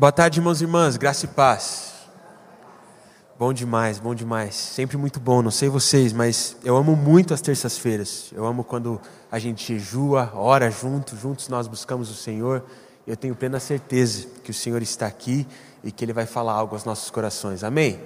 Boa tarde, irmãos e irmãs, graça e paz. Bom demais, bom demais. Sempre muito bom, não sei vocês, mas eu amo muito as terças-feiras. Eu amo quando a gente jejua, ora junto, juntos nós buscamos o Senhor. Eu tenho plena certeza que o Senhor está aqui e que Ele vai falar algo aos nossos corações. Amém?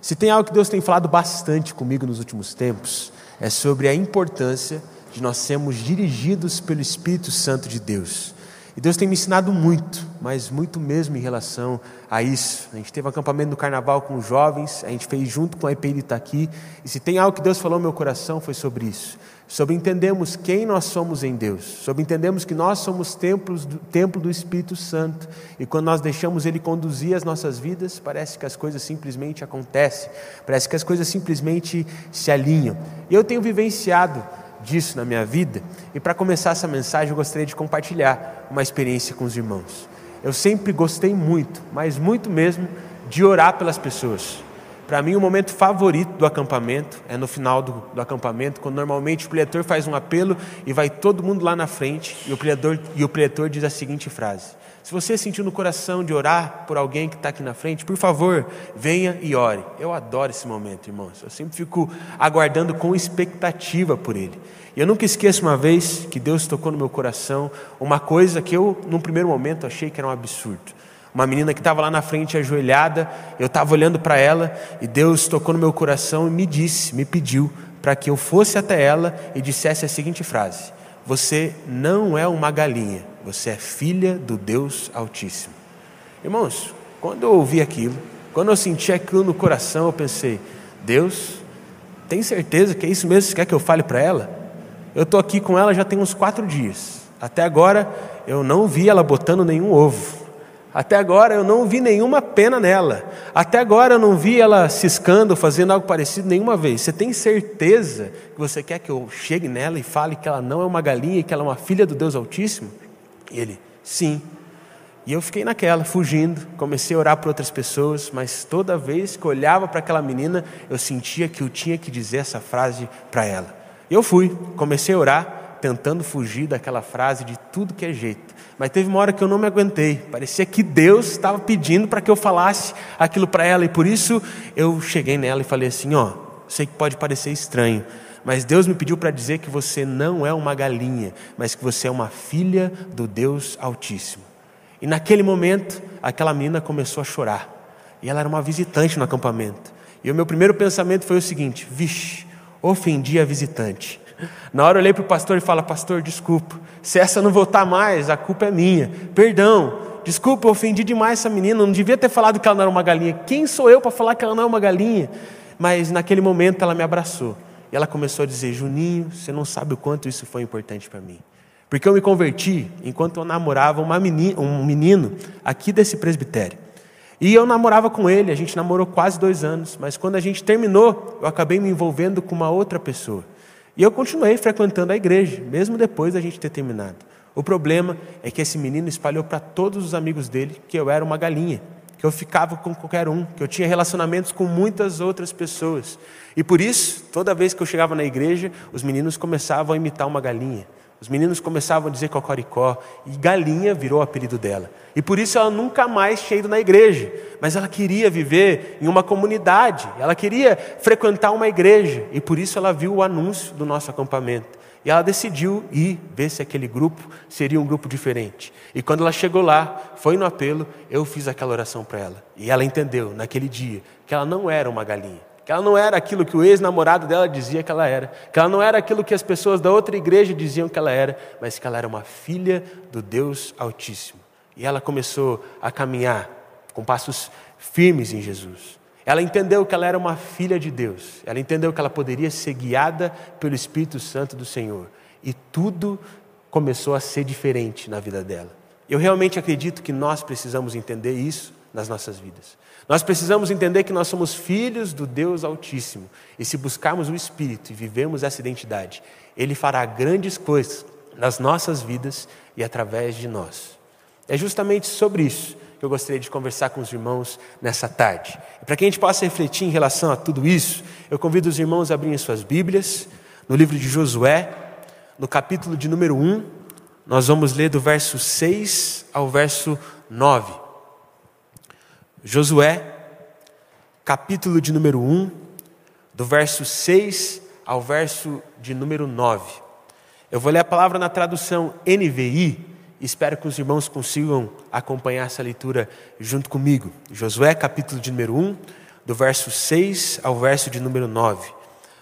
Se tem algo que Deus tem falado bastante comigo nos últimos tempos, é sobre a importância de nós sermos dirigidos pelo Espírito Santo de Deus. E Deus tem me ensinado muito, mas muito mesmo em relação a isso. A gente teve um acampamento no carnaval com os jovens, a gente fez junto com a EPI aqui, e se tem algo que Deus falou no meu coração foi sobre isso. Sobre entendermos quem nós somos em Deus, sobre entendermos que nós somos templos do, templo do Espírito Santo, e quando nós deixamos Ele conduzir as nossas vidas, parece que as coisas simplesmente acontecem, parece que as coisas simplesmente se alinham. E eu tenho vivenciado disso na minha vida. E para começar essa mensagem, eu gostaria de compartilhar uma experiência com os irmãos. Eu sempre gostei muito, mas muito mesmo, de orar pelas pessoas. Para mim, o momento favorito do acampamento é no final do, do, acampamento, quando normalmente o preletor faz um apelo e vai todo mundo lá na frente e o preletor, e o preletor diz a seguinte frase: se você sentiu no coração de orar por alguém que está aqui na frente, por favor, venha e ore. Eu adoro esse momento, irmãos. Eu sempre fico aguardando com expectativa por ele. E eu nunca esqueço uma vez que Deus tocou no meu coração uma coisa que eu, num primeiro momento, achei que era um absurdo. Uma menina que estava lá na frente ajoelhada, eu estava olhando para ela e Deus tocou no meu coração e me disse, me pediu para que eu fosse até ela e dissesse a seguinte frase: Você não é uma galinha você é filha do Deus Altíssimo. Irmãos, quando eu ouvi aquilo, quando eu senti aquilo no coração, eu pensei: Deus, tem certeza que é isso mesmo que você quer que eu fale para ela? Eu estou aqui com ela já tem uns quatro dias. Até agora eu não vi ela botando nenhum ovo. Até agora eu não vi nenhuma pena nela. Até agora eu não vi ela ciscando, fazendo algo parecido nenhuma vez. Você tem certeza que você quer que eu chegue nela e fale que ela não é uma galinha e que ela é uma filha do Deus Altíssimo? E ele, sim. E eu fiquei naquela, fugindo, comecei a orar por outras pessoas, mas toda vez que olhava para aquela menina, eu sentia que eu tinha que dizer essa frase para ela. E eu fui, comecei a orar, tentando fugir daquela frase de tudo que é jeito. Mas teve uma hora que eu não me aguentei, parecia que Deus estava pedindo para que eu falasse aquilo para ela, e por isso eu cheguei nela e falei assim: Ó, sei que pode parecer estranho, mas Deus me pediu para dizer que você não é uma galinha, mas que você é uma filha do Deus Altíssimo. E naquele momento, aquela menina começou a chorar. E ela era uma visitante no acampamento. E o meu primeiro pensamento foi o seguinte: vixe, ofendi a visitante. Na hora eu olhei para o pastor e falei: Pastor, desculpa, se essa não voltar mais, a culpa é minha. Perdão, desculpa, eu ofendi demais essa menina. Não devia ter falado que ela não era uma galinha. Quem sou eu para falar que ela não é uma galinha? Mas naquele momento ela me abraçou. E ela começou a dizer: Juninho, você não sabe o quanto isso foi importante para mim. Porque eu me converti enquanto eu namorava menina, um menino aqui desse presbitério. E eu namorava com ele, a gente namorou quase dois anos, mas quando a gente terminou, eu acabei me envolvendo com uma outra pessoa. E eu continuei frequentando a igreja, mesmo depois da gente ter terminado. O problema é que esse menino espalhou para todos os amigos dele que eu era uma galinha que eu ficava com qualquer um, que eu tinha relacionamentos com muitas outras pessoas. E por isso, toda vez que eu chegava na igreja, os meninos começavam a imitar uma galinha. Os meninos começavam a dizer cocoricó, e galinha virou o apelido dela. E por isso ela nunca mais tinha ido na igreja, mas ela queria viver em uma comunidade, ela queria frequentar uma igreja, e por isso ela viu o anúncio do nosso acampamento. E ela decidiu ir ver se aquele grupo seria um grupo diferente. E quando ela chegou lá, foi no apelo, eu fiz aquela oração para ela. E ela entendeu, naquele dia, que ela não era uma galinha. Que ela não era aquilo que o ex-namorado dela dizia que ela era. Que ela não era aquilo que as pessoas da outra igreja diziam que ela era. Mas que ela era uma filha do Deus Altíssimo. E ela começou a caminhar com passos firmes em Jesus. Ela entendeu que ela era uma filha de Deus. Ela entendeu que ela poderia ser guiada pelo Espírito Santo do Senhor. E tudo começou a ser diferente na vida dela. Eu realmente acredito que nós precisamos entender isso nas nossas vidas. Nós precisamos entender que nós somos filhos do Deus Altíssimo. E se buscarmos o Espírito e vivemos essa identidade, Ele fará grandes coisas nas nossas vidas e através de nós. É justamente sobre isso eu gostaria de conversar com os irmãos nessa tarde. Para que a gente possa refletir em relação a tudo isso, eu convido os irmãos a abrirem suas Bíblias no livro de Josué, no capítulo de número 1, nós vamos ler do verso 6 ao verso 9. Josué, capítulo de número 1, do verso 6 ao verso de número 9. Eu vou ler a palavra na tradução NVI, espero que os irmãos consigam acompanhar essa leitura junto comigo. Josué, capítulo de número 1, do verso 6 ao verso de número 9,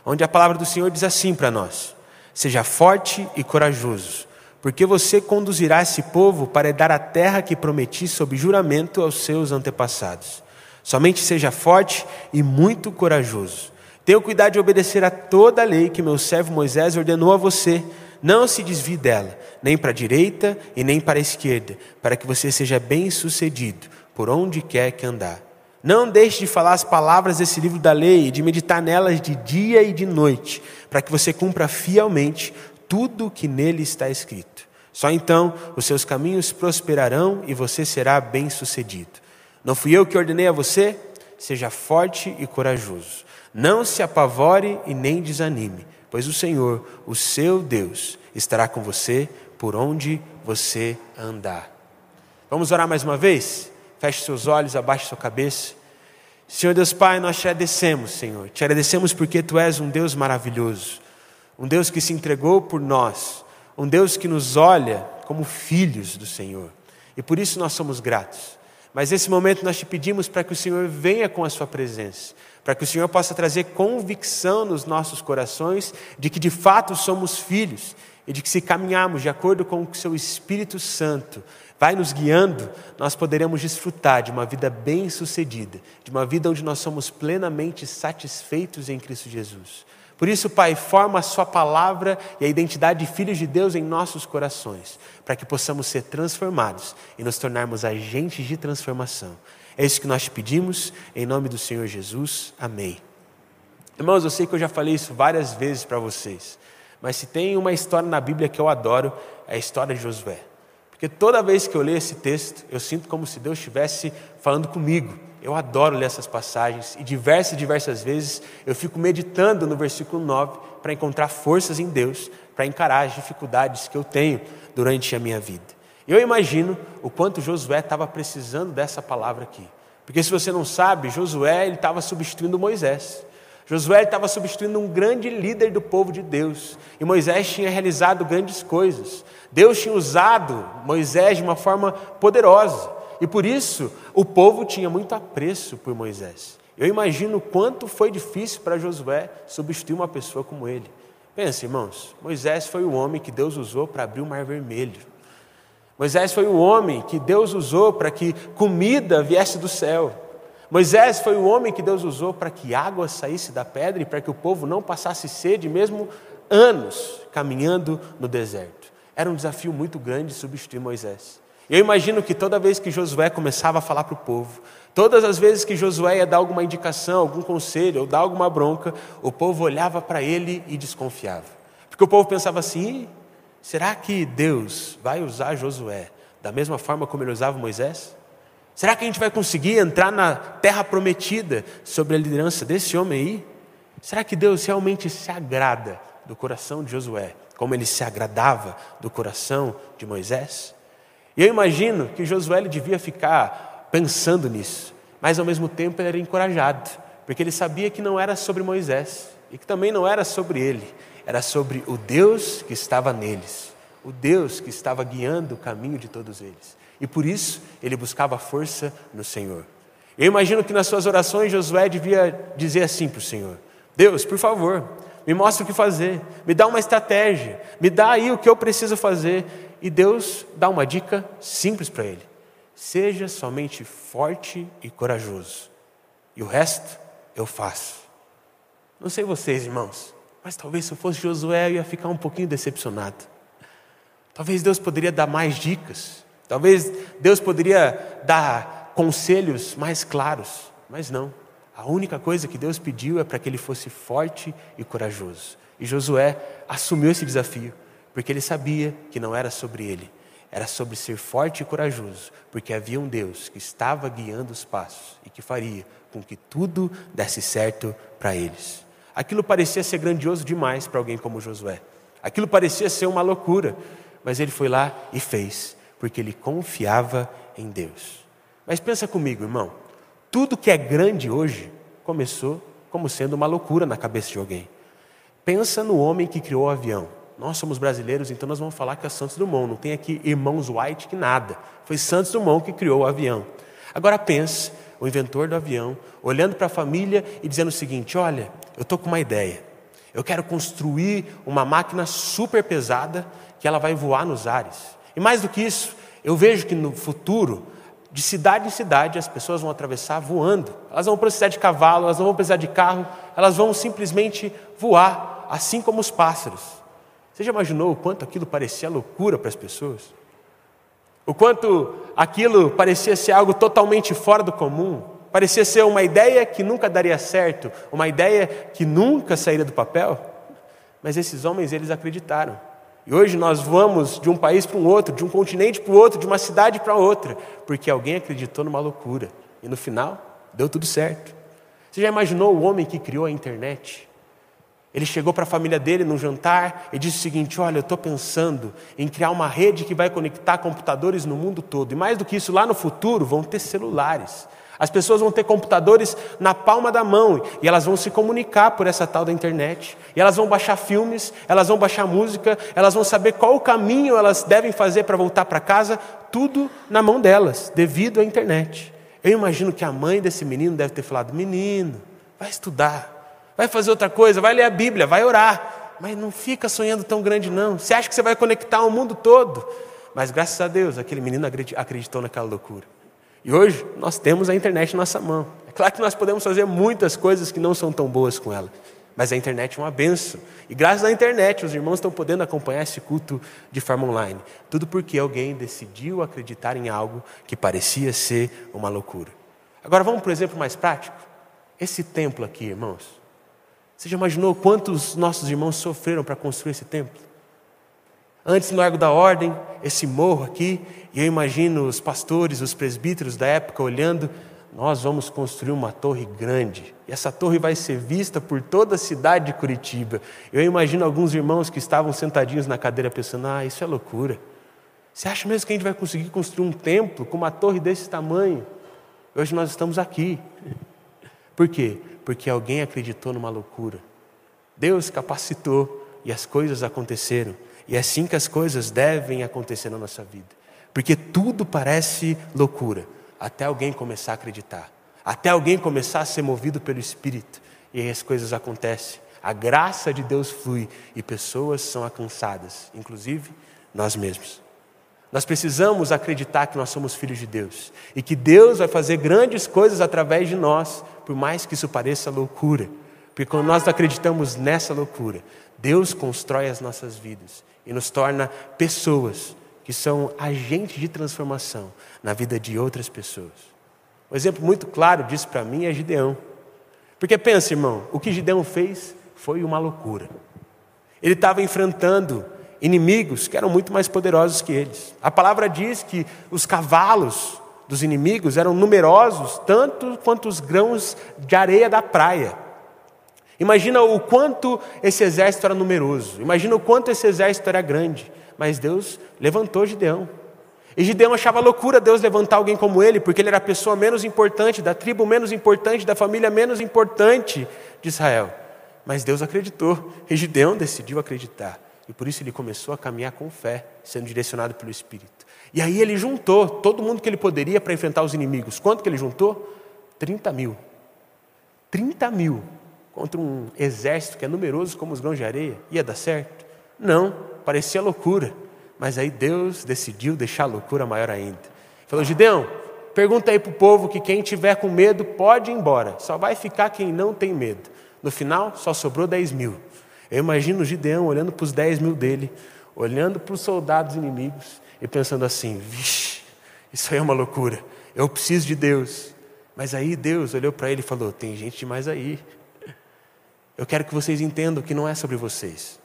onde a palavra do Senhor diz assim para nós: Seja forte e corajoso, porque você conduzirá esse povo para dar a terra que prometi sob juramento aos seus antepassados. Somente seja forte e muito corajoso. Tenha cuidado de obedecer a toda a lei que meu servo Moisés ordenou a você. Não se desvie dela, nem para a direita e nem para a esquerda, para que você seja bem-sucedido por onde quer que andar. Não deixe de falar as palavras desse livro da lei e de meditar nelas de dia e de noite, para que você cumpra fielmente tudo o que nele está escrito. Só então os seus caminhos prosperarão e você será bem-sucedido. Não fui eu que ordenei a você? Seja forte e corajoso. Não se apavore e nem desanime, pois o Senhor, o seu Deus, estará com você por onde você andar. Vamos orar mais uma vez? Feche seus olhos, abaixe sua cabeça. Senhor Deus Pai, nós te agradecemos, Senhor. Te agradecemos porque Tu és um Deus maravilhoso, um Deus que se entregou por nós, um Deus que nos olha como filhos do Senhor. E por isso nós somos gratos. Mas nesse momento nós te pedimos para que o Senhor venha com a Sua presença, para que o Senhor possa trazer convicção nos nossos corações de que de fato somos filhos e de que se caminharmos de acordo com o Seu Espírito Santo, vai nos guiando, nós poderemos desfrutar de uma vida bem-sucedida, de uma vida onde nós somos plenamente satisfeitos em Cristo Jesus. Por isso, Pai, forma a Sua palavra e a identidade de filhos de Deus em nossos corações, para que possamos ser transformados e nos tornarmos agentes de transformação. É isso que nós te pedimos, em nome do Senhor Jesus. Amém. Irmãos, eu sei que eu já falei isso várias vezes para vocês, mas se tem uma história na Bíblia que eu adoro, é a história de Josué. Porque toda vez que eu leio esse texto, eu sinto como se Deus estivesse falando comigo. Eu adoro ler essas passagens e diversas diversas vezes eu fico meditando no versículo 9 para encontrar forças em Deus para encarar as dificuldades que eu tenho durante a minha vida. Eu imagino o quanto Josué estava precisando dessa palavra aqui. Porque se você não sabe, Josué estava substituindo Moisés. Josué estava substituindo um grande líder do povo de Deus. E Moisés tinha realizado grandes coisas. Deus tinha usado Moisés de uma forma poderosa. E por isso o povo tinha muito apreço por Moisés. Eu imagino quanto foi difícil para Josué substituir uma pessoa como ele. Pense, irmãos, Moisés foi o homem que Deus usou para abrir o mar vermelho. Moisés foi o homem que Deus usou para que comida viesse do céu. Moisés foi o homem que Deus usou para que água saísse da pedra e para que o povo não passasse sede, mesmo anos caminhando no deserto. Era um desafio muito grande substituir Moisés. Eu imagino que toda vez que Josué começava a falar para o povo, todas as vezes que Josué ia dar alguma indicação, algum conselho ou dar alguma bronca, o povo olhava para ele e desconfiava. Porque o povo pensava assim: será que Deus vai usar Josué da mesma forma como ele usava Moisés? Será que a gente vai conseguir entrar na terra prometida sobre a liderança desse homem aí? Será que Deus realmente se agrada do coração de Josué, como ele se agradava do coração de Moisés? E eu imagino que Josué ele devia ficar pensando nisso, mas ao mesmo tempo ele era encorajado, porque ele sabia que não era sobre Moisés e que também não era sobre ele, era sobre o Deus que estava neles, o Deus que estava guiando o caminho de todos eles. E por isso ele buscava força no Senhor. Eu imagino que nas suas orações Josué devia dizer assim para o Senhor: Deus, por favor, me mostra o que fazer, me dá uma estratégia, me dá aí o que eu preciso fazer. E Deus dá uma dica simples para ele: seja somente forte e corajoso, e o resto eu faço. Não sei vocês, irmãos, mas talvez se eu fosse Josué eu ia ficar um pouquinho decepcionado. Talvez Deus poderia dar mais dicas, Talvez Deus poderia dar conselhos mais claros, mas não. A única coisa que Deus pediu é para que ele fosse forte e corajoso. E Josué assumiu esse desafio, porque ele sabia que não era sobre ele, era sobre ser forte e corajoso, porque havia um Deus que estava guiando os passos e que faria com que tudo desse certo para eles. Aquilo parecia ser grandioso demais para alguém como Josué. Aquilo parecia ser uma loucura, mas ele foi lá e fez porque ele confiava em Deus. Mas pensa comigo, irmão, Tudo que é grande hoje começou como sendo uma loucura na cabeça de alguém. Pensa no homem que criou o avião. Nós somos brasileiros, então nós vamos falar que é Santos Dumont. Não tem aqui irmãos White que nada. Foi Santos Dumont que criou o avião. Agora pense, o inventor do avião, olhando para a família e dizendo o seguinte: Olha, eu estou com uma ideia. Eu quero construir uma máquina super pesada que ela vai voar nos ares. E mais do que isso, eu vejo que no futuro de cidade em cidade, as pessoas vão atravessar voando. Elas vão precisar de cavalo, elas não vão precisar de carro, elas vão simplesmente voar, assim como os pássaros. Você já imaginou o quanto aquilo parecia loucura para as pessoas? O quanto aquilo parecia ser algo totalmente fora do comum? Parecia ser uma ideia que nunca daria certo, uma ideia que nunca sairia do papel? Mas esses homens, eles acreditaram. E hoje nós vamos de um país para um outro, de um continente para o outro, de uma cidade para outra, porque alguém acreditou numa loucura. E no final, deu tudo certo. Você já imaginou o homem que criou a internet? Ele chegou para a família dele num jantar e disse o seguinte: Olha, eu estou pensando em criar uma rede que vai conectar computadores no mundo todo. E mais do que isso, lá no futuro vão ter celulares. As pessoas vão ter computadores na palma da mão e elas vão se comunicar por essa tal da internet. E elas vão baixar filmes, elas vão baixar música, elas vão saber qual o caminho elas devem fazer para voltar para casa, tudo na mão delas, devido à internet. Eu imagino que a mãe desse menino deve ter falado: Menino, vai estudar, vai fazer outra coisa, vai ler a Bíblia, vai orar, mas não fica sonhando tão grande, não. Você acha que você vai conectar o mundo todo? Mas graças a Deus, aquele menino acreditou naquela loucura. E hoje nós temos a internet na nossa mão. É claro que nós podemos fazer muitas coisas que não são tão boas com ela, mas a internet é uma benção. E graças à internet, os irmãos estão podendo acompanhar esse culto de forma online. Tudo porque alguém decidiu acreditar em algo que parecia ser uma loucura. Agora vamos para um exemplo mais prático. Esse templo aqui, irmãos. Você já imaginou quantos nossos irmãos sofreram para construir esse templo? Antes no Largo da Ordem, esse morro aqui, e eu imagino os pastores, os presbíteros da época olhando, nós vamos construir uma torre grande, e essa torre vai ser vista por toda a cidade de Curitiba. Eu imagino alguns irmãos que estavam sentadinhos na cadeira pensando: ah, isso é loucura. Você acha mesmo que a gente vai conseguir construir um templo com uma torre desse tamanho? Hoje nós estamos aqui. Por quê? Porque alguém acreditou numa loucura. Deus capacitou e as coisas aconteceram. E é assim que as coisas devem acontecer na nossa vida. Porque tudo parece loucura, até alguém começar a acreditar, até alguém começar a ser movido pelo Espírito, e aí as coisas acontecem. A graça de Deus flui e pessoas são alcançadas, inclusive nós mesmos. Nós precisamos acreditar que nós somos filhos de Deus e que Deus vai fazer grandes coisas através de nós, por mais que isso pareça loucura. Porque quando nós acreditamos nessa loucura, Deus constrói as nossas vidas e nos torna pessoas que são agentes de transformação na vida de outras pessoas. Um exemplo muito claro disso para mim é Gideão. Porque pensa, irmão, o que Gideão fez foi uma loucura. Ele estava enfrentando inimigos que eram muito mais poderosos que eles. A palavra diz que os cavalos dos inimigos eram numerosos tanto quanto os grãos de areia da praia. Imagina o quanto esse exército era numeroso, imagina o quanto esse exército era grande. Mas Deus levantou Gideão. E Gideão achava loucura Deus levantar alguém como ele, porque ele era a pessoa menos importante, da tribo menos importante, da família menos importante de Israel. Mas Deus acreditou, e Gideão decidiu acreditar. E por isso ele começou a caminhar com fé, sendo direcionado pelo Espírito. E aí ele juntou todo mundo que ele poderia para enfrentar os inimigos. Quanto que ele juntou? 30 mil. 30 mil contra um exército que é numeroso como os grãos de areia, ia dar certo? Não, parecia loucura. Mas aí Deus decidiu deixar a loucura maior ainda. Falou, Gideão, pergunta aí para o povo que quem tiver com medo pode ir embora. Só vai ficar quem não tem medo. No final, só sobrou 10 mil. Eu imagino o Gideão olhando para os 10 mil dele, olhando para os soldados inimigos e pensando assim: vixe, isso aí é uma loucura. Eu preciso de Deus. Mas aí Deus olhou para ele e falou: tem gente demais aí. Eu quero que vocês entendam que não é sobre vocês,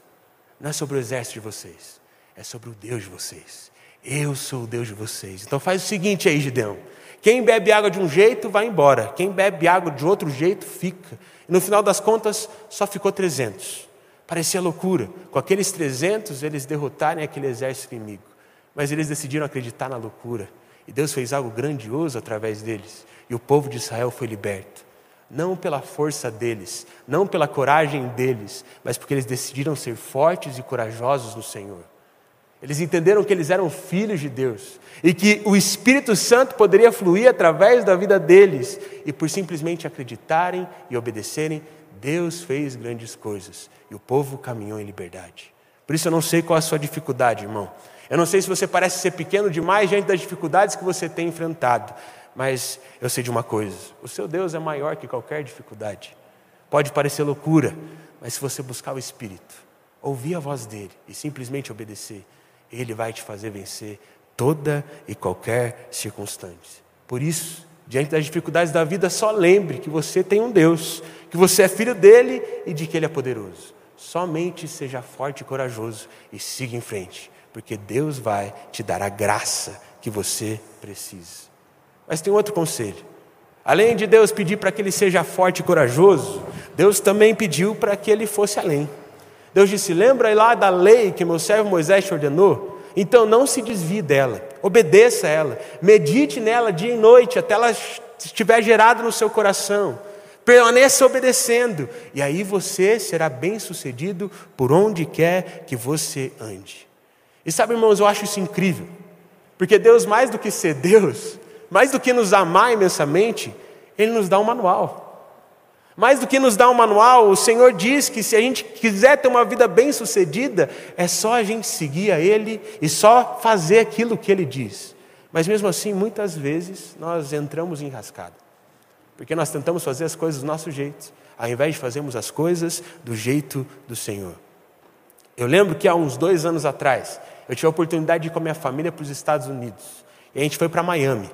não é sobre o exército de vocês, é sobre o Deus de vocês. Eu sou o Deus de vocês. Então faz o seguinte aí, Gideão. Quem bebe água de um jeito vai embora, quem bebe água de outro jeito fica. E no final das contas, só ficou 300. Parecia loucura. Com aqueles 300, eles derrotarem aquele exército inimigo. Mas eles decidiram acreditar na loucura. E Deus fez algo grandioso através deles. E o povo de Israel foi liberto. Não pela força deles, não pela coragem deles, mas porque eles decidiram ser fortes e corajosos no Senhor. Eles entenderam que eles eram filhos de Deus e que o Espírito Santo poderia fluir através da vida deles, e por simplesmente acreditarem e obedecerem, Deus fez grandes coisas e o povo caminhou em liberdade. Por isso eu não sei qual a sua dificuldade, irmão. Eu não sei se você parece ser pequeno demais diante das dificuldades que você tem enfrentado, mas eu sei de uma coisa: o seu Deus é maior que qualquer dificuldade. Pode parecer loucura, mas se você buscar o Espírito, ouvir a voz dele e simplesmente obedecer, ele vai te fazer vencer toda e qualquer circunstância. Por isso, diante das dificuldades da vida, só lembre que você tem um Deus, que você é filho dele e de que ele é poderoso. Somente seja forte e corajoso e siga em frente, porque Deus vai te dar a graça que você precisa. Mas tem outro conselho. Além de Deus pedir para que ele seja forte e corajoso, Deus também pediu para que ele fosse além. Deus disse: Lembra lá da lei que meu servo Moisés te ordenou? Então não se desvie dela, obedeça a ela, medite nela dia e noite até ela estiver gerada no seu coração. Permaneça obedecendo, e aí você será bem sucedido por onde quer que você ande. E sabe, irmãos, eu acho isso incrível, porque Deus, mais do que ser Deus, mais do que nos amar imensamente, Ele nos dá um manual. Mais do que nos dar um manual, o Senhor diz que se a gente quiser ter uma vida bem-sucedida, é só a gente seguir a Ele e só fazer aquilo que Ele diz. Mas mesmo assim, muitas vezes nós entramos em rascada, porque nós tentamos fazer as coisas do nosso jeito, ao invés de fazermos as coisas do jeito do Senhor. Eu lembro que há uns dois anos atrás, eu tive a oportunidade de ir com a minha família para os Estados Unidos, e a gente foi para Miami.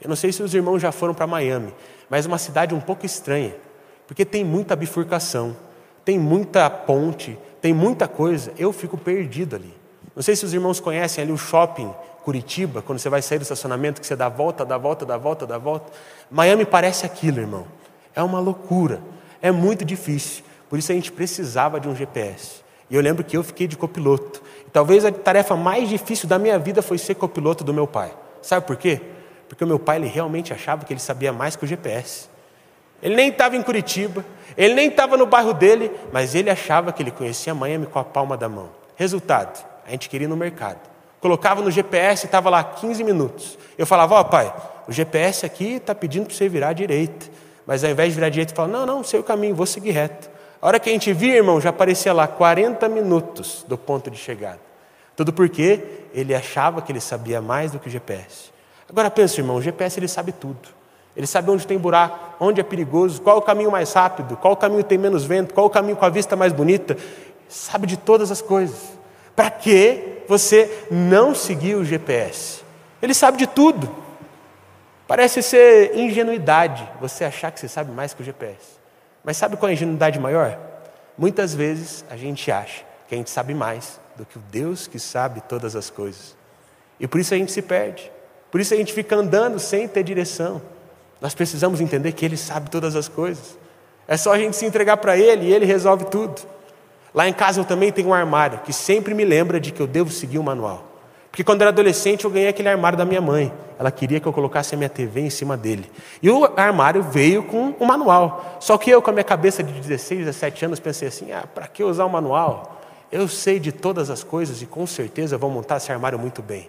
Eu não sei se os irmãos já foram para Miami, mas é uma cidade um pouco estranha, porque tem muita bifurcação, tem muita ponte, tem muita coisa. Eu fico perdido ali. Não sei se os irmãos conhecem ali o shopping Curitiba, quando você vai sair do estacionamento, que você dá volta, dá volta, dá volta, dá volta. Miami parece aquilo, irmão. É uma loucura. É muito difícil. Por isso a gente precisava de um GPS. E eu lembro que eu fiquei de copiloto. E talvez a tarefa mais difícil da minha vida foi ser copiloto do meu pai. Sabe por quê? Porque o meu pai ele realmente achava que ele sabia mais que o GPS. Ele nem estava em Curitiba, ele nem estava no bairro dele, mas ele achava que ele conhecia Miami com a palma da mão. Resultado, a gente queria ir no mercado. Colocava no GPS e estava lá 15 minutos. Eu falava, ó oh, pai, o GPS aqui está pedindo para você virar à direita. Mas ao invés de virar à direita, falava, não, não, sei o caminho, vou seguir reto. A hora que a gente via, irmão, já aparecia lá 40 minutos do ponto de chegada. Tudo porque ele achava que ele sabia mais do que o GPS. Agora pensa, irmão, o GPS ele sabe tudo. Ele sabe onde tem buraco, onde é perigoso, qual o caminho mais rápido, qual o caminho tem menos vento, qual o caminho com a vista mais bonita. Sabe de todas as coisas. Para que você não seguir o GPS? Ele sabe de tudo. Parece ser ingenuidade você achar que você sabe mais que o GPS. Mas sabe qual é a ingenuidade maior? Muitas vezes a gente acha que a gente sabe mais do que o Deus que sabe todas as coisas. E por isso a gente se perde. Por isso a gente fica andando sem ter direção. Nós precisamos entender que Ele sabe todas as coisas. É só a gente se entregar para Ele e Ele resolve tudo. Lá em casa eu também tenho um armário que sempre me lembra de que eu devo seguir o manual. Porque quando eu era adolescente eu ganhei aquele armário da minha mãe. Ela queria que eu colocasse a minha TV em cima dele. E o armário veio com o manual. Só que eu, com a minha cabeça de 16, 17 anos, pensei assim: ah, para que usar o manual? Eu sei de todas as coisas e com certeza vou montar esse armário muito bem.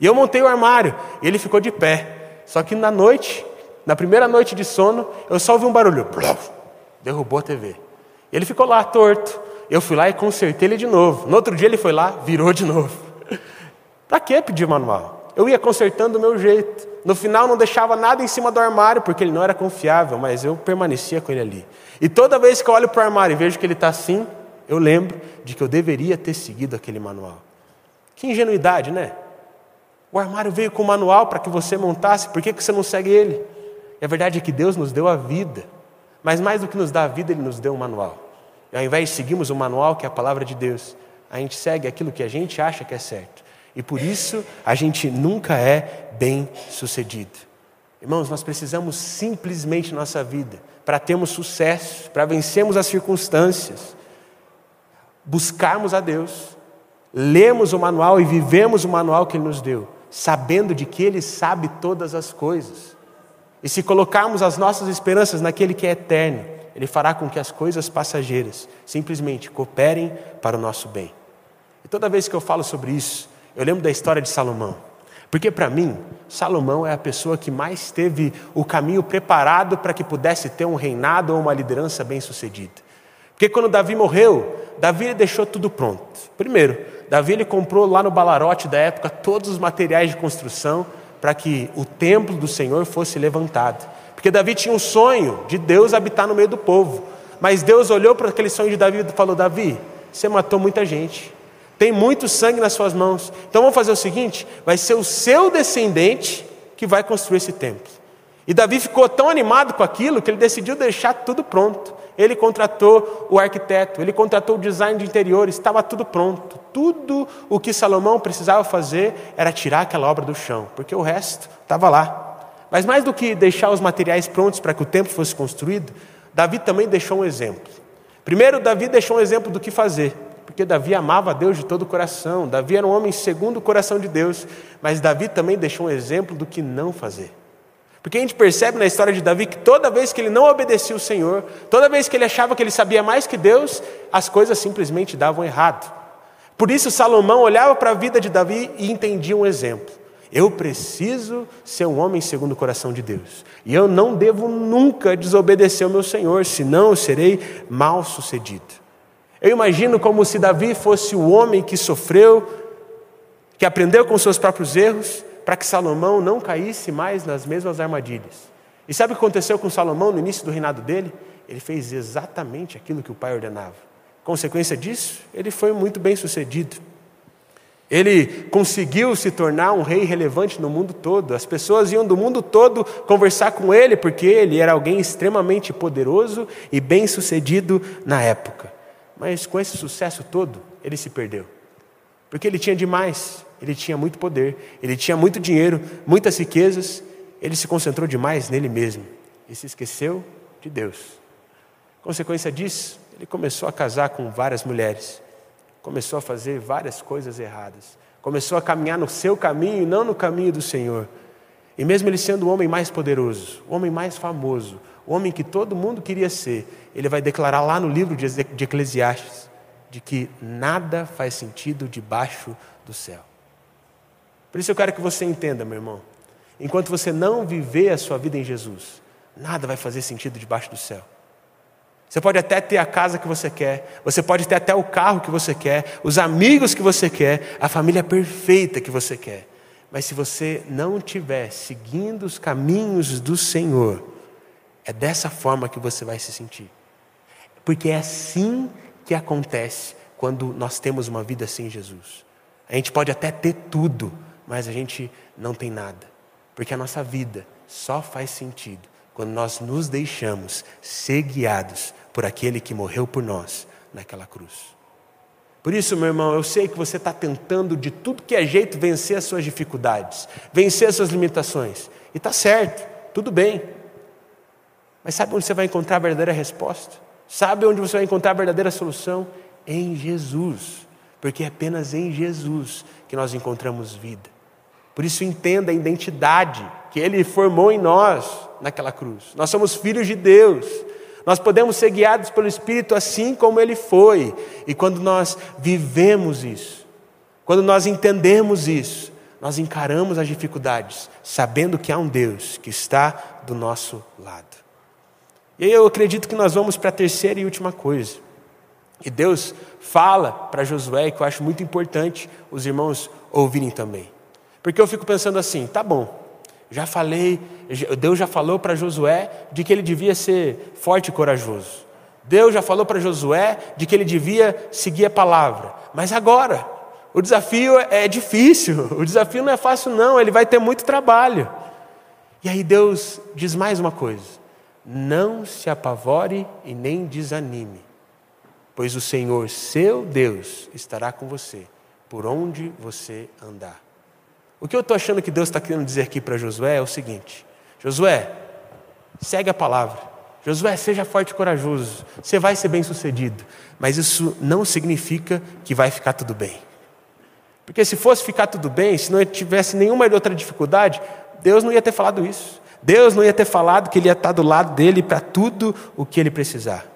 E eu montei o armário e ele ficou de pé. Só que na noite, na primeira noite de sono, eu só ouvi um barulho. Derrubou a TV. Ele ficou lá torto. Eu fui lá e consertei ele de novo. No outro dia ele foi lá, virou de novo. Para que pedir manual? Eu ia consertando do meu jeito. No final não deixava nada em cima do armário, porque ele não era confiável, mas eu permanecia com ele ali. E toda vez que eu olho para o armário e vejo que ele está assim, eu lembro de que eu deveria ter seguido aquele manual. Que ingenuidade, né? O armário veio com o manual para que você montasse, por que, que você não segue ele? E a verdade é que Deus nos deu a vida, mas mais do que nos dar a vida, Ele nos deu um manual. E ao invés de seguirmos o manual, que é a palavra de Deus, a gente segue aquilo que a gente acha que é certo. E por isso a gente nunca é bem sucedido. Irmãos, nós precisamos simplesmente nossa vida para termos sucesso, para vencermos as circunstâncias, buscarmos a Deus, lermos o manual e vivemos o manual que Ele nos deu sabendo de que Ele sabe todas as coisas. E se colocarmos as nossas esperanças naquele que é eterno, Ele fará com que as coisas passageiras simplesmente cooperem para o nosso bem. E toda vez que eu falo sobre isso, eu lembro da história de Salomão. Porque para mim, Salomão é a pessoa que mais teve o caminho preparado para que pudesse ter um reinado ou uma liderança bem-sucedida. Porque quando Davi morreu, Davi deixou tudo pronto. Primeiro, Davi ele comprou lá no Balarote da época todos os materiais de construção para que o templo do Senhor fosse levantado. Porque Davi tinha um sonho de Deus habitar no meio do povo. Mas Deus olhou para aquele sonho de Davi e falou: Davi, você matou muita gente tem muito sangue nas suas mãos. Então vamos fazer o seguinte: vai ser o seu descendente que vai construir esse templo. E Davi ficou tão animado com aquilo que ele decidiu deixar tudo pronto. Ele contratou o arquiteto, ele contratou o design de interiores, estava tudo pronto. Tudo o que Salomão precisava fazer era tirar aquela obra do chão, porque o resto estava lá. Mas mais do que deixar os materiais prontos para que o templo fosse construído, Davi também deixou um exemplo. Primeiro, Davi deixou um exemplo do que fazer porque Davi amava Deus de todo o coração. Davi era um homem segundo o coração de Deus, mas Davi também deixou um exemplo do que não fazer. Porque a gente percebe na história de Davi que toda vez que ele não obedecia o Senhor, toda vez que ele achava que ele sabia mais que Deus, as coisas simplesmente davam errado. Por isso Salomão olhava para a vida de Davi e entendia um exemplo. Eu preciso ser um homem segundo o coração de Deus. E eu não devo nunca desobedecer ao meu Senhor, senão eu serei mal sucedido. Eu imagino como se Davi fosse o homem que sofreu, que aprendeu com seus próprios erros, para que Salomão não caísse mais nas mesmas armadilhas. E sabe o que aconteceu com Salomão no início do reinado dele? Ele fez exatamente aquilo que o pai ordenava. Consequência disso, ele foi muito bem sucedido. Ele conseguiu se tornar um rei relevante no mundo todo. As pessoas iam do mundo todo conversar com ele, porque ele era alguém extremamente poderoso e bem sucedido na época. Mas com esse sucesso todo, ele se perdeu. Porque ele tinha demais, ele tinha muito poder, ele tinha muito dinheiro, muitas riquezas, ele se concentrou demais nele mesmo e se esqueceu de Deus. Consequência disso, ele começou a casar com várias mulheres, começou a fazer várias coisas erradas, começou a caminhar no seu caminho e não no caminho do Senhor. E mesmo ele sendo o homem mais poderoso, o homem mais famoso, o homem que todo mundo queria ser, ele vai declarar lá no livro de Eclesiastes de que nada faz sentido debaixo do céu. Por isso eu quero que você entenda, meu irmão. Enquanto você não viver a sua vida em Jesus, nada vai fazer sentido debaixo do céu. Você pode até ter a casa que você quer, você pode ter até o carro que você quer, os amigos que você quer, a família perfeita que você quer. Mas se você não estiver seguindo os caminhos do Senhor, é dessa forma que você vai se sentir. Porque é assim que acontece quando nós temos uma vida sem Jesus. A gente pode até ter tudo, mas a gente não tem nada. Porque a nossa vida só faz sentido quando nós nos deixamos ser guiados por aquele que morreu por nós naquela cruz. Por isso, meu irmão, eu sei que você está tentando de tudo que é jeito vencer as suas dificuldades, vencer as suas limitações. E está certo, tudo bem. Mas sabe onde você vai encontrar a verdadeira resposta? Sabe onde você vai encontrar a verdadeira solução? Em Jesus. Porque é apenas em Jesus que nós encontramos vida. Por isso, entenda a identidade que Ele formou em nós naquela cruz. Nós somos filhos de Deus. Nós podemos ser guiados pelo Espírito assim como Ele foi. E quando nós vivemos isso, quando nós entendemos isso, nós encaramos as dificuldades, sabendo que há um Deus que está do nosso lado. E aí eu acredito que nós vamos para a terceira e última coisa. E Deus fala para Josué, que eu acho muito importante os irmãos ouvirem também. Porque eu fico pensando assim, tá bom, já falei, Deus já falou para Josué de que ele devia ser forte e corajoso. Deus já falou para Josué de que ele devia seguir a palavra. Mas agora, o desafio é difícil, o desafio não é fácil, não, ele vai ter muito trabalho. E aí Deus diz mais uma coisa: não se apavore e nem desanime, pois o Senhor, seu Deus, estará com você por onde você andar. O que eu estou achando que Deus está querendo dizer aqui para Josué é o seguinte: Josué, segue a palavra. Josué, seja forte e corajoso. Você vai ser bem sucedido. Mas isso não significa que vai ficar tudo bem. Porque se fosse ficar tudo bem, se não tivesse nenhuma outra dificuldade, Deus não ia ter falado isso. Deus não ia ter falado que ele ia estar do lado dele para tudo o que ele precisar.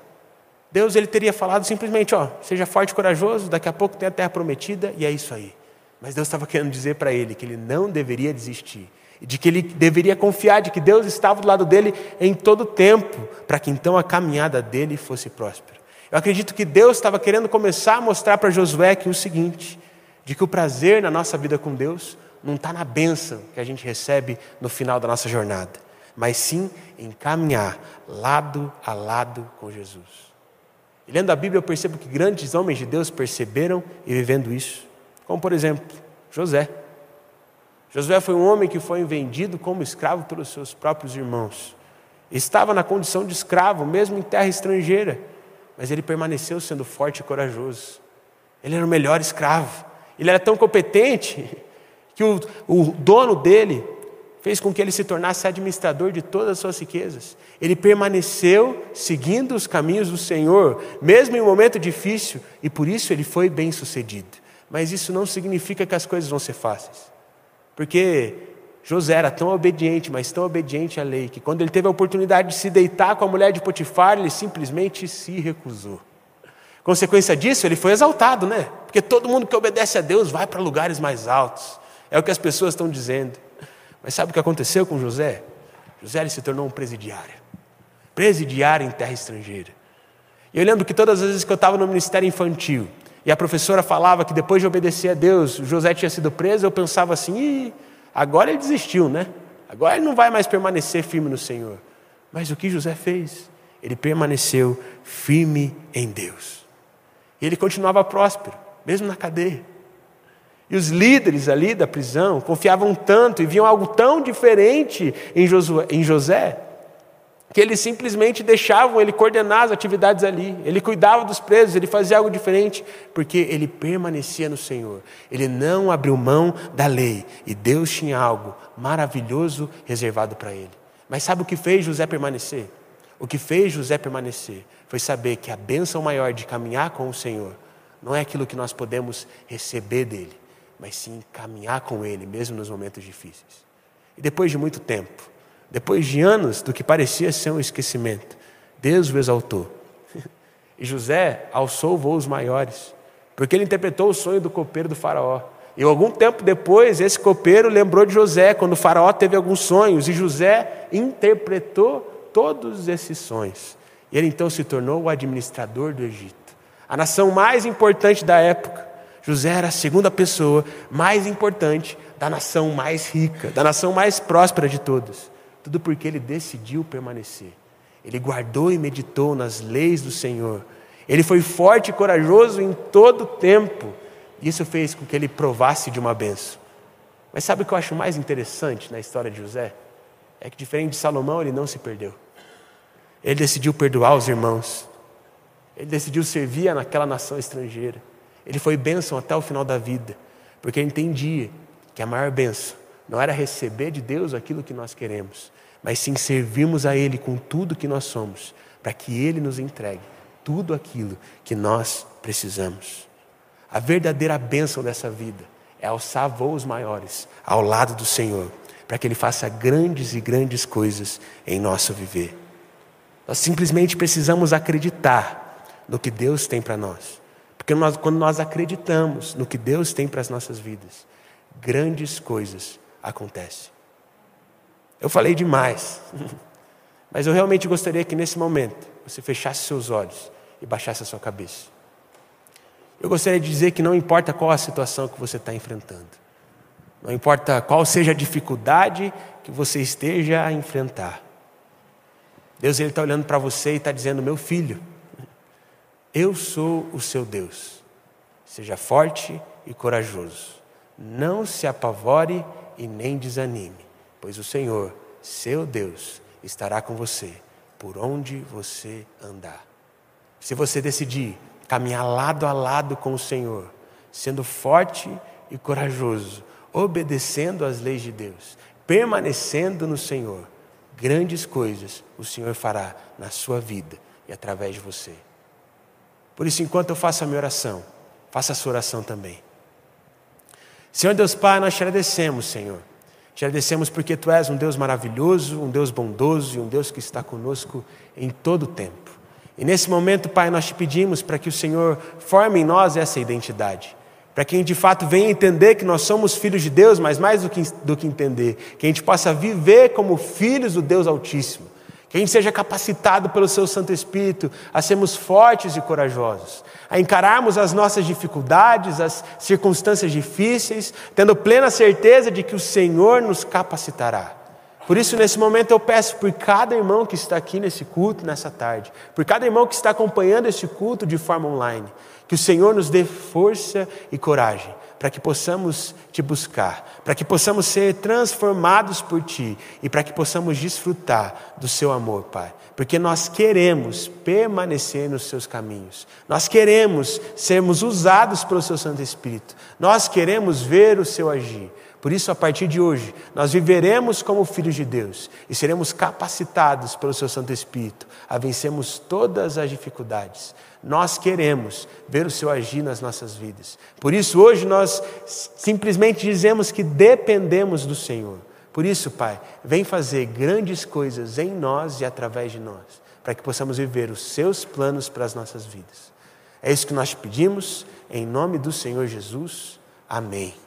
Deus ele teria falado simplesmente, ó, seja forte e corajoso, daqui a pouco tem a terra prometida e é isso aí. Mas Deus estava querendo dizer para ele que ele não deveria desistir, de que ele deveria confiar de que Deus estava do lado dele em todo o tempo, para que então a caminhada dele fosse próspera. Eu acredito que Deus estava querendo começar a mostrar para Josué que o seguinte, de que o prazer na nossa vida com Deus não está na bênção que a gente recebe no final da nossa jornada, mas sim em caminhar lado a lado com Jesus. E lendo a Bíblia, eu percebo que grandes homens de Deus perceberam e vivendo isso. Como, por exemplo, José. Josué foi um homem que foi vendido como escravo pelos seus próprios irmãos. Estava na condição de escravo, mesmo em terra estrangeira, mas ele permaneceu sendo forte e corajoso. Ele era o melhor escravo. Ele era tão competente que o, o dono dele fez com que ele se tornasse administrador de todas as suas riquezas. Ele permaneceu seguindo os caminhos do Senhor, mesmo em um momento difícil, e por isso ele foi bem sucedido. Mas isso não significa que as coisas vão ser fáceis. Porque José era tão obediente, mas tão obediente à lei, que quando ele teve a oportunidade de se deitar com a mulher de Potifar, ele simplesmente se recusou. Consequência disso, ele foi exaltado, né? Porque todo mundo que obedece a Deus vai para lugares mais altos. É o que as pessoas estão dizendo. Mas sabe o que aconteceu com José? José se tornou um presidiário. Presidiário em terra estrangeira. E eu lembro que todas as vezes que eu estava no ministério infantil e a professora falava que depois de obedecer a Deus, José tinha sido preso, eu pensava assim: Ih, agora ele desistiu, né? Agora ele não vai mais permanecer firme no Senhor. Mas o que José fez? Ele permaneceu firme em Deus. E ele continuava próspero, mesmo na cadeia. E os líderes ali da prisão confiavam tanto e viam algo tão diferente em, José, que eles simplesmente deixavam ele coordenar as atividades ali. Ele cuidava dos presos, ele fazia algo diferente, porque ele permanecia no Senhor. Ele não abriu mão da lei e Deus tinha algo maravilhoso reservado para ele. Mas sabe o que fez José permanecer? O que fez José permanecer foi saber que a bênção maior de caminhar com o Senhor não é aquilo que nós podemos receber dele, mas sim caminhar com Ele, mesmo nos momentos difíceis. E depois de muito tempo, depois de anos do que parecia ser um esquecimento, Deus o exaltou. E José alçou voos maiores, porque ele interpretou o sonho do copeiro do Faraó. E algum tempo depois, esse copeiro lembrou de José, quando o Faraó teve alguns sonhos, e José interpretou todos esses sonhos. E ele então se tornou o administrador do Egito, a nação mais importante da época. José era a segunda pessoa mais importante da nação mais rica, da nação mais próspera de todas. Tudo porque ele decidiu permanecer. Ele guardou e meditou nas leis do Senhor. Ele foi forte e corajoso em todo o tempo. Isso fez com que ele provasse de uma benção. Mas sabe o que eu acho mais interessante na história de José? É que, diferente de Salomão, ele não se perdeu. Ele decidiu perdoar os irmãos. Ele decidiu servir naquela nação estrangeira. Ele foi bênção até o final da vida, porque ele entendia que a maior bênção não era receber de Deus aquilo que nós queremos, mas sim servirmos a Ele com tudo que nós somos, para que Ele nos entregue tudo aquilo que nós precisamos. A verdadeira bênção dessa vida é alçar voos maiores ao lado do Senhor, para que Ele faça grandes e grandes coisas em nosso viver. Nós simplesmente precisamos acreditar no que Deus tem para nós. Porque nós, quando nós acreditamos no que Deus tem para as nossas vidas, grandes coisas acontecem. Eu falei demais, mas eu realmente gostaria que nesse momento você fechasse seus olhos e baixasse a sua cabeça. Eu gostaria de dizer que não importa qual a situação que você está enfrentando, não importa qual seja a dificuldade que você esteja a enfrentar, Deus está olhando para você e está dizendo: meu filho, eu sou o seu Deus. Seja forte e corajoso. Não se apavore e nem desanime, pois o Senhor, seu Deus, estará com você por onde você andar. Se você decidir caminhar lado a lado com o Senhor, sendo forte e corajoso, obedecendo às leis de Deus, permanecendo no Senhor, grandes coisas o Senhor fará na sua vida e através de você. Por isso, enquanto eu faço a minha oração, faça a sua oração também. Senhor Deus Pai, nós te agradecemos, Senhor. Te agradecemos porque Tu és um Deus maravilhoso, um Deus bondoso e um Deus que está conosco em todo o tempo. E nesse momento, Pai, nós te pedimos para que o Senhor forme em nós essa identidade. Para que a gente de fato venha entender que nós somos filhos de Deus, mas mais do que, do que entender, que a gente possa viver como filhos do Deus Altíssimo. Que a gente seja capacitado pelo Seu Santo Espírito a sermos fortes e corajosos, a encararmos as nossas dificuldades, as circunstâncias difíceis, tendo plena certeza de que o Senhor nos capacitará. Por isso, nesse momento, eu peço por cada irmão que está aqui nesse culto, nessa tarde, por cada irmão que está acompanhando esse culto de forma online, que o Senhor nos dê força e coragem para que possamos te buscar, para que possamos ser transformados por ti e para que possamos desfrutar do seu amor, Pai. Porque nós queremos permanecer nos seus caminhos, nós queremos sermos usados pelo seu Santo Espírito, nós queremos ver o seu agir. Por isso, a partir de hoje, nós viveremos como filhos de Deus e seremos capacitados pelo Seu Santo Espírito a vencermos todas as dificuldades. Nós queremos ver o Seu agir nas nossas vidas. Por isso, hoje, nós simplesmente dizemos que dependemos do Senhor. Por isso, Pai, vem fazer grandes coisas em nós e através de nós, para que possamos viver os Seus planos para as nossas vidas. É isso que nós te pedimos, em nome do Senhor Jesus. Amém.